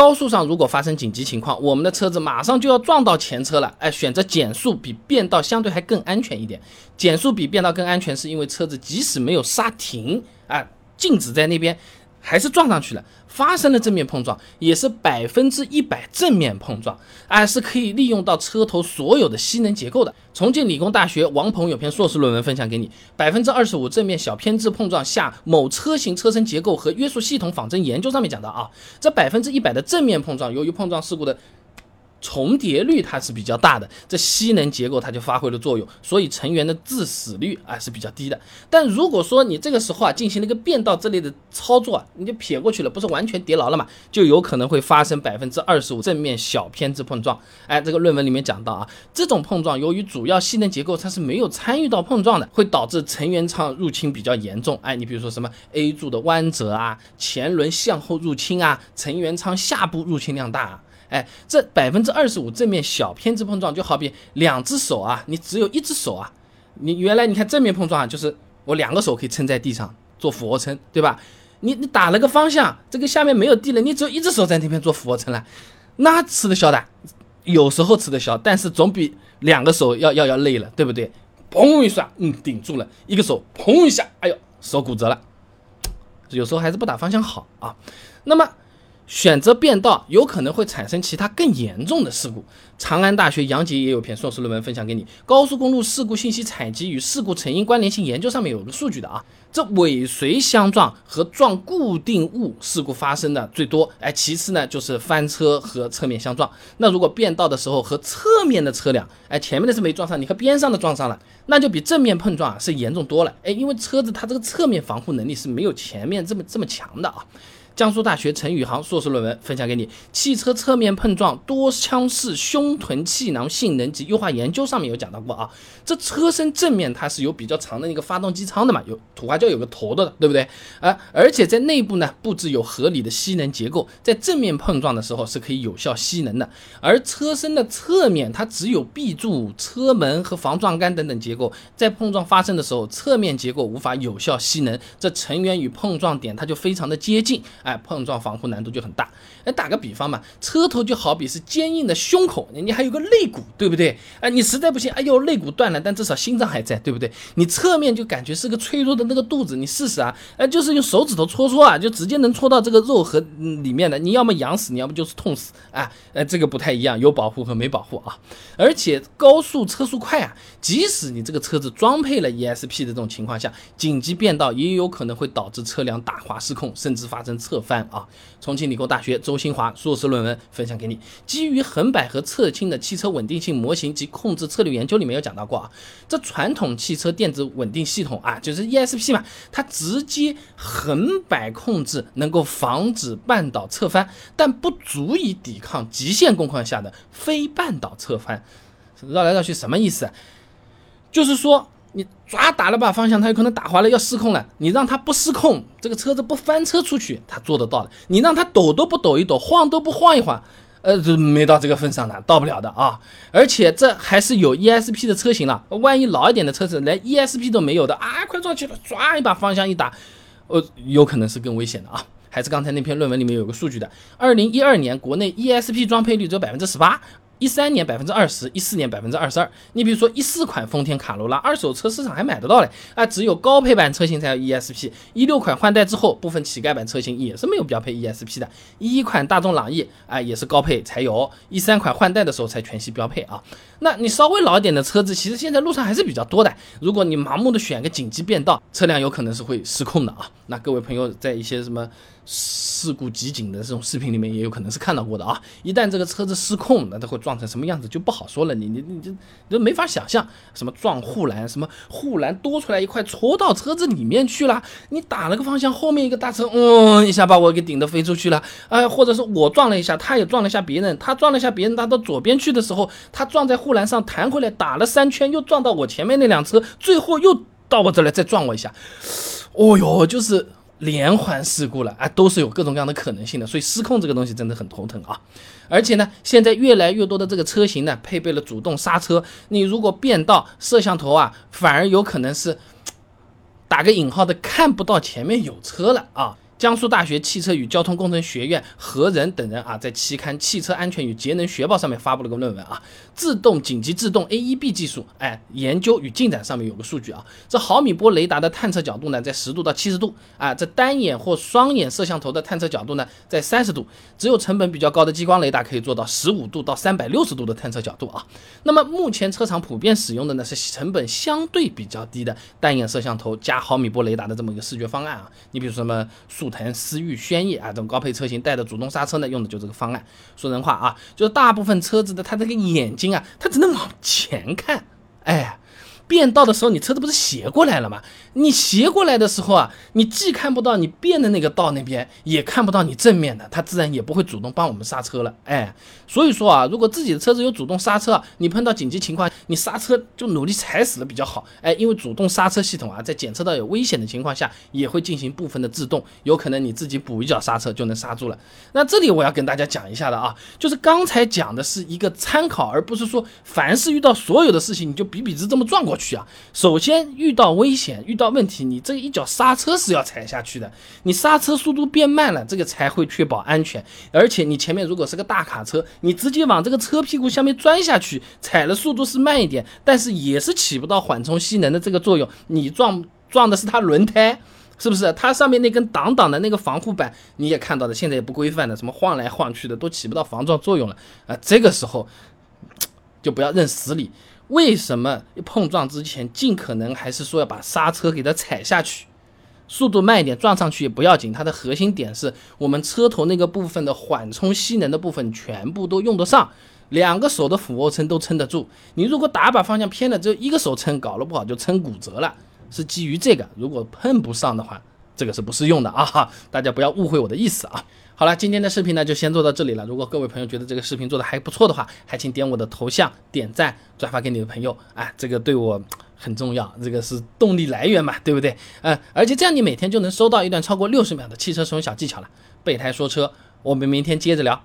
高速上如果发生紧急情况，我们的车子马上就要撞到前车了，哎，选择减速比变道相对还更安全一点。减速比变道更安全，是因为车子即使没有刹停，啊，静止在那边。还是撞上去了，发生了正面碰撞，也是百分之一百正面碰撞，啊，是可以利用到车头所有的吸能结构的。重庆理工大学王鹏有篇硕士论文分享给你，百分之二十五正面小偏置碰撞下某车型车身结构和约束系统仿真研究上面讲的啊，这百分之一百的正面碰撞，由于碰撞事故的。重叠率它是比较大的，这吸能结构它就发挥了作用，所以成员的致死率啊是比较低的。但如果说你这个时候啊进行了一个变道之类的操作，你就撇过去了，不是完全叠牢了嘛，就有可能会发生百分之二十五正面小偏置碰撞。哎，这个论文里面讲到啊，这种碰撞由于主要吸能结构它是没有参与到碰撞的，会导致成员舱入侵比较严重。哎，你比如说什么 A 柱的弯折啊，前轮向后入侵啊，成员舱下部入侵量大。啊。哎，这百分之二十五正面小偏置碰撞，就好比两只手啊，你只有一只手啊，你原来你看正面碰撞啊，就是我两个手可以撑在地上做俯卧撑，对吧？你你打了个方向，这个下面没有地了，你只有一只手在那边做俯卧撑了，那吃得消的，有时候吃得消，但是总比两个手要要要累了，对不对？砰一下，嗯，顶住了，一个手砰一下，哎呦，手骨折了，有时候还是不打方向好啊。那么。选择变道有可能会产生其他更严重的事故。长安大学杨杰也有篇硕士论文分享给你，《高速公路事故信息采集与事故成因关联性研究》上面有个数据的啊，这尾随相撞和撞固定物事故发生的最多，哎，其次呢就是翻车和侧面相撞。那如果变道的时候和侧面的车辆，哎，前面的是没撞上，你和边上的撞上了，那就比正面碰撞啊是严重多了，哎，因为车子它这个侧面防护能力是没有前面这么这么强的啊。江苏大学陈宇航硕士论文分享给你，《汽车侧面碰撞多腔式胸臀气囊性能及优化研究》上面有讲到过啊。这车身正面它是有比较长的一个发动机舱的嘛，有土话叫有个头的，对不对？啊，而且在内部呢布置有合理的吸能结构，在正面碰撞的时候是可以有效吸能的。而车身的侧面它只有 B 柱、车门和防撞杆等等结构，在碰撞发生的时候，侧面结构无法有效吸能，这成员与碰撞点它就非常的接近。哎，碰撞防护难度就很大。哎，打个比方嘛，车头就好比是坚硬的胸口，你还有个肋骨，对不对？哎，你实在不行，哎呦，肋骨断了，但至少心脏还在，对不对？你侧面就感觉是个脆弱的那个肚子，你试试啊，哎，就是用手指头戳戳啊，就直接能戳到这个肉和里面的。你要么痒死，你要么就是痛死啊。哎，这个不太一样，有保护和没保护啊。而且高速车速快啊，即使你这个车子装配了 ESP 的这种情况下，紧急变道也有可能会导致车辆打滑失控，甚至发生侧。翻啊！重庆理工大学周新华硕士论文分享给你，基于横摆和侧倾的汽车稳定性模型及控制策略研究里面有讲到过啊，这传统汽车电子稳定系统啊，就是 ESP 嘛，它直接横摆控制能够防止半岛侧翻，但不足以抵抗极限工况下的非半岛侧翻。绕来绕去什么意思？就是说。你抓打了把方向，它有可能打滑了，要失控了。你让它不失控，这个车子不翻车出去，它做得到的。你让它抖都不抖一抖，晃都不晃一晃，呃，这没到这个份上的，到不了的啊。而且这还是有 ESP 的车型了，万一老一点的车子连 ESP 都没有的啊，快撞去了，抓一把方向一打，呃，有可能是更危险的啊。还是刚才那篇论文里面有个数据的，二零一二年国内 ESP 装配率只有百分之十八。一三年百分之二十，一四年百分之二十二。你比如说一四款丰田卡罗拉，二手车市场还买得到嘞，啊，只有高配版车型才有 ESP。一六款换代之后，部分乞丐版车型也是没有标配 ESP 的。一一款大众朗逸，啊，也是高配才有。一三款换代的时候才全系标配啊。那你稍微老一点的车子，其实现在路上还是比较多的。如果你盲目的选个紧急变道，车辆有可能是会失控的啊。那各位朋友在一些什么？事故集锦的这种视频里面也有可能是看到过的啊！一旦这个车子失控，那它会撞成什么样子就不好说了。你你你这都没法想象，什么撞护栏，什么护栏多出来一块戳到车子里面去了，你打了个方向，后面一个大车，嗯，一下把我给顶得飞出去了。哎，或者是我撞了一下，他也撞了一下别人，他撞了一下别人，他到左边去的时候，他撞在护护栏上弹回来，打了三圈，又撞到我前面那辆车，最后又到我这来再撞我一下。哦哟，就是。连环事故了啊，都是有各种各样的可能性的，所以失控这个东西真的很头疼啊。而且呢，现在越来越多的这个车型呢，配备了主动刹车，你如果变道，摄像头啊，反而有可能是打个引号的看不到前面有车了啊。江苏大学汽车与交通工程学院何仁等人啊，在期刊《汽车安全与节能学报》上面发布了个论文啊，自动紧急制动 AEB 技术，哎，研究与进展上面有个数据啊，这毫米波雷达的探测角度呢，在十度到七十度啊，这单眼或双眼摄像头的探测角度呢，在三十度，只有成本比较高的激光雷达可以做到十五度到三百六十度的探测角度啊。那么目前车厂普遍使用的呢，是成本相对比较低的单眼摄像头加毫米波雷达的这么一个视觉方案啊。你比如说什么速。腾、思域、轩逸啊，这种高配车型带的主动刹车呢，用的就这个方案。说人话啊，就是大部分车子的它这个眼睛啊，它只能往前看，哎。变道的时候，你车子不是斜过来了吗？你斜过来的时候啊，你既看不到你变的那个道那边，也看不到你正面的，它自然也不会主动帮我们刹车了。哎，所以说啊，如果自己的车子有主动刹车，你碰到紧急情况，你刹车就努力踩死了比较好。哎，因为主动刹车系统啊，在检测到有危险的情况下，也会进行部分的制动，有可能你自己补一脚刹车就能刹住了。那这里我要跟大家讲一下的啊，就是刚才讲的是一个参考，而不是说凡是遇到所有的事情你就比比之这么撞过去。去啊！首先遇到危险、遇到问题，你这一脚刹车是要踩下去的。你刹车速度变慢了，这个才会确保安全。而且你前面如果是个大卡车，你直接往这个车屁股下面钻下去，踩了速度是慢一点，但是也是起不到缓冲吸能的这个作用。你撞撞的是它轮胎，是不是？它上面那根挡挡的那个防护板，你也看到的，现在也不规范的，什么晃来晃去的，都起不到防撞作用了啊！这个时候就不要认死理。为什么碰撞之前尽可能还是说要把刹车给它踩下去，速度慢一点，撞上去也不要紧。它的核心点是我们车头那个部分的缓冲吸能的部分全部都用得上，两个手的俯卧撑都撑得住。你如果打把方向偏了，只有一个手撑，搞了不好就撑骨折了。是基于这个，如果碰不上的话，这个是不适用的啊！大家不要误会我的意思啊。好了，今天的视频呢就先做到这里了。如果各位朋友觉得这个视频做的还不错的话，还请点我的头像点赞、转发给你的朋友，哎，这个对我很重要，这个是动力来源嘛，对不对？嗯，而且这样你每天就能收到一段超过六十秒的汽车使用小技巧了。备胎说车，我们明天接着聊。